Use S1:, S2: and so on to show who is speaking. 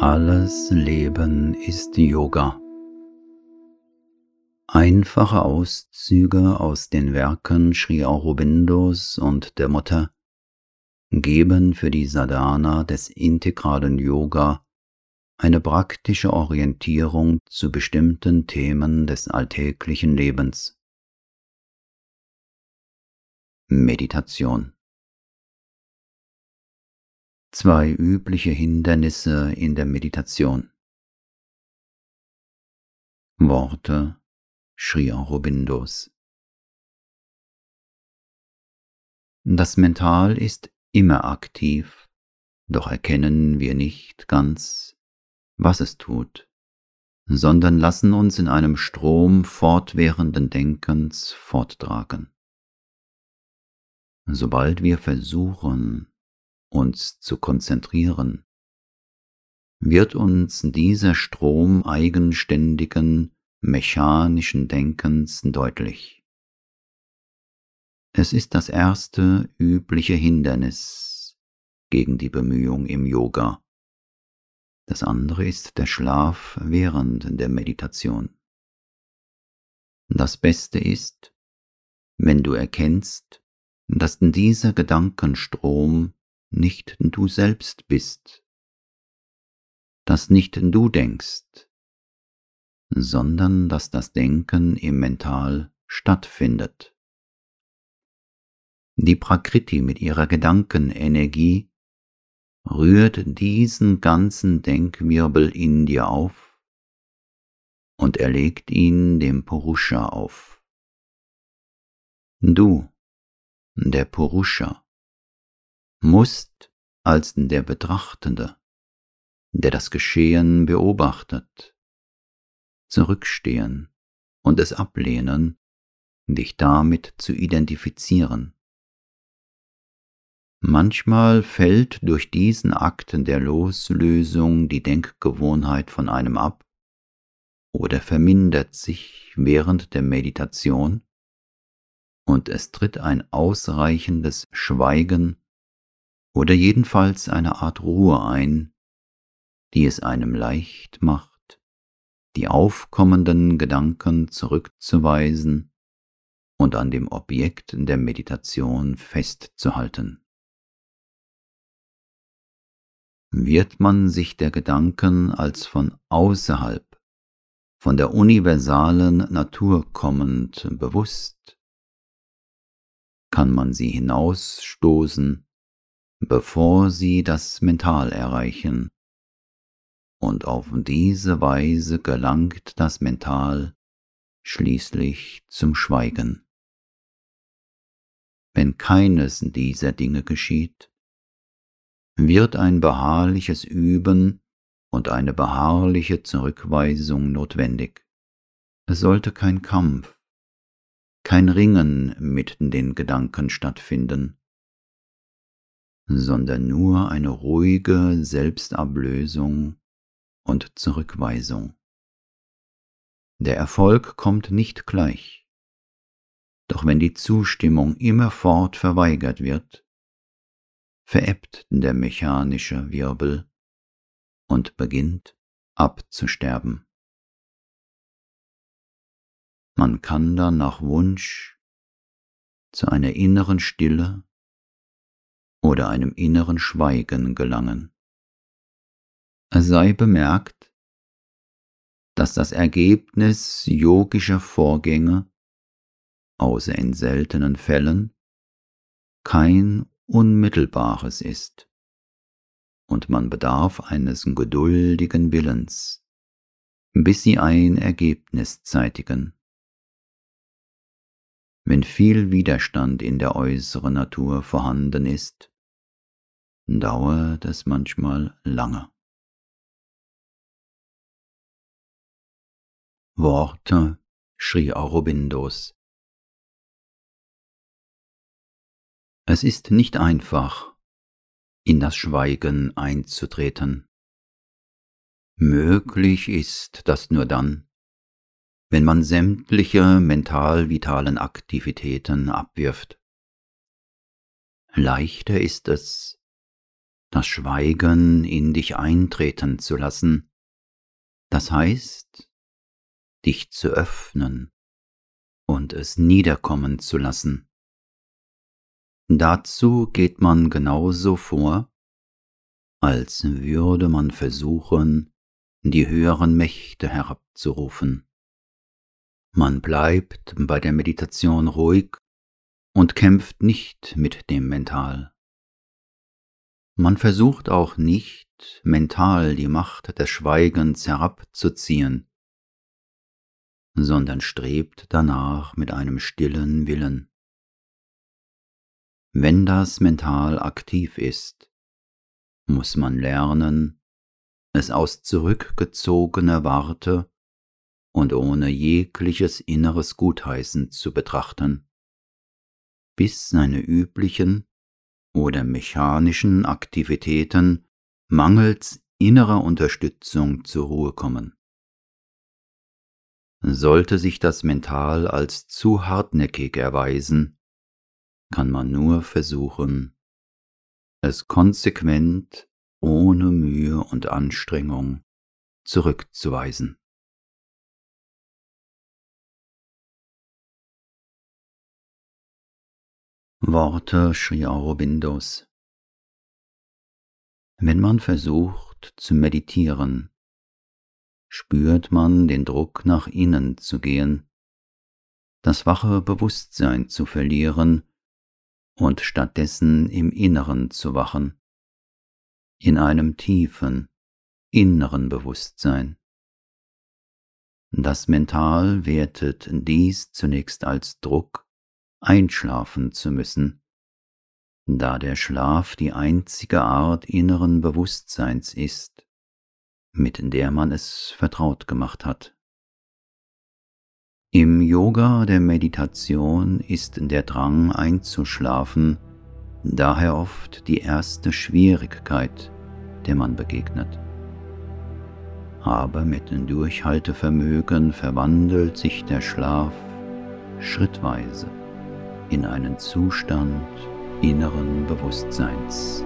S1: Alles Leben ist Yoga. Einfache Auszüge aus den Werken Sri Aurobindos und der Mutter geben für die Sadhana des integralen Yoga eine praktische Orientierung zu bestimmten Themen des alltäglichen Lebens. Meditation Zwei übliche Hindernisse in der Meditation. Worte Sri Aurobindos. Das Mental ist immer aktiv, doch erkennen wir nicht ganz, was es tut, sondern lassen uns in einem Strom fortwährenden Denkens forttragen. Sobald wir versuchen, uns zu konzentrieren, wird uns dieser Strom eigenständigen, mechanischen Denkens deutlich. Es ist das erste übliche Hindernis gegen die Bemühung im Yoga. Das andere ist der Schlaf während der Meditation. Das Beste ist, wenn du erkennst, dass dieser Gedankenstrom nicht du selbst bist, dass nicht du denkst, sondern dass das Denken im Mental stattfindet. Die Prakriti mit ihrer Gedankenenergie rührt diesen ganzen Denkwirbel in dir auf und erlegt ihn dem Purusha auf. Du der Purusha, musst als der Betrachtende, der das Geschehen beobachtet, zurückstehen und es ablehnen, dich damit zu identifizieren. Manchmal fällt durch diesen Akten der Loslösung die Denkgewohnheit von einem ab oder vermindert sich während der Meditation und es tritt ein ausreichendes Schweigen oder jedenfalls eine Art Ruhe ein, die es einem leicht macht, die aufkommenden Gedanken zurückzuweisen und an dem Objekt der Meditation festzuhalten. Wird man sich der Gedanken als von außerhalb, von der universalen Natur kommend bewusst, kann man sie hinausstoßen, bevor sie das Mental erreichen. Und auf diese Weise gelangt das Mental schließlich zum Schweigen. Wenn keines dieser Dinge geschieht, wird ein beharrliches Üben und eine beharrliche Zurückweisung notwendig. Es sollte kein Kampf, kein Ringen mit den Gedanken stattfinden, sondern nur eine ruhige Selbstablösung und Zurückweisung. Der Erfolg kommt nicht gleich, doch wenn die Zustimmung immerfort verweigert wird, verebbt der mechanische Wirbel und beginnt abzusterben. Man kann dann nach Wunsch zu einer inneren Stille oder einem inneren Schweigen gelangen. Es sei bemerkt, dass das Ergebnis yogischer Vorgänge, außer in seltenen Fällen, kein unmittelbares ist, und man bedarf eines geduldigen Willens, bis sie ein Ergebnis zeitigen. Wenn viel Widerstand in der äußeren Natur vorhanden ist, dauert es manchmal lange. Worte schrie Aurobindos. Es ist nicht einfach, in das Schweigen einzutreten. Möglich ist das nur dann, wenn man sämtliche mental-vitalen Aktivitäten abwirft. Leichter ist es, das Schweigen in dich eintreten zu lassen, das heißt, dich zu öffnen und es niederkommen zu lassen. Dazu geht man genauso vor, als würde man versuchen, die höheren Mächte herabzurufen. Man bleibt bei der Meditation ruhig und kämpft nicht mit dem Mental. Man versucht auch nicht, mental die Macht des Schweigens herabzuziehen, sondern strebt danach mit einem stillen Willen. Wenn das Mental aktiv ist, muss man lernen, es aus zurückgezogener Warte und ohne jegliches inneres Gutheißen zu betrachten, bis seine üblichen oder mechanischen Aktivitäten mangels innerer Unterstützung zur Ruhe kommen. Sollte sich das Mental als zu hartnäckig erweisen, kann man nur versuchen, es konsequent ohne Mühe und Anstrengung zurückzuweisen. Worte Sri Aurobindos Wenn man versucht zu meditieren, spürt man den Druck nach innen zu gehen, das wache Bewusstsein zu verlieren und stattdessen im Inneren zu wachen, in einem tiefen, inneren Bewusstsein. Das Mental wertet dies zunächst als Druck einschlafen zu müssen, da der Schlaf die einzige Art inneren Bewusstseins ist, mit der man es vertraut gemacht hat. Im Yoga der Meditation ist der Drang einzuschlafen daher oft die erste Schwierigkeit, der man begegnet. Aber mit dem Durchhaltevermögen verwandelt sich der Schlaf schrittweise in einen Zustand inneren Bewusstseins.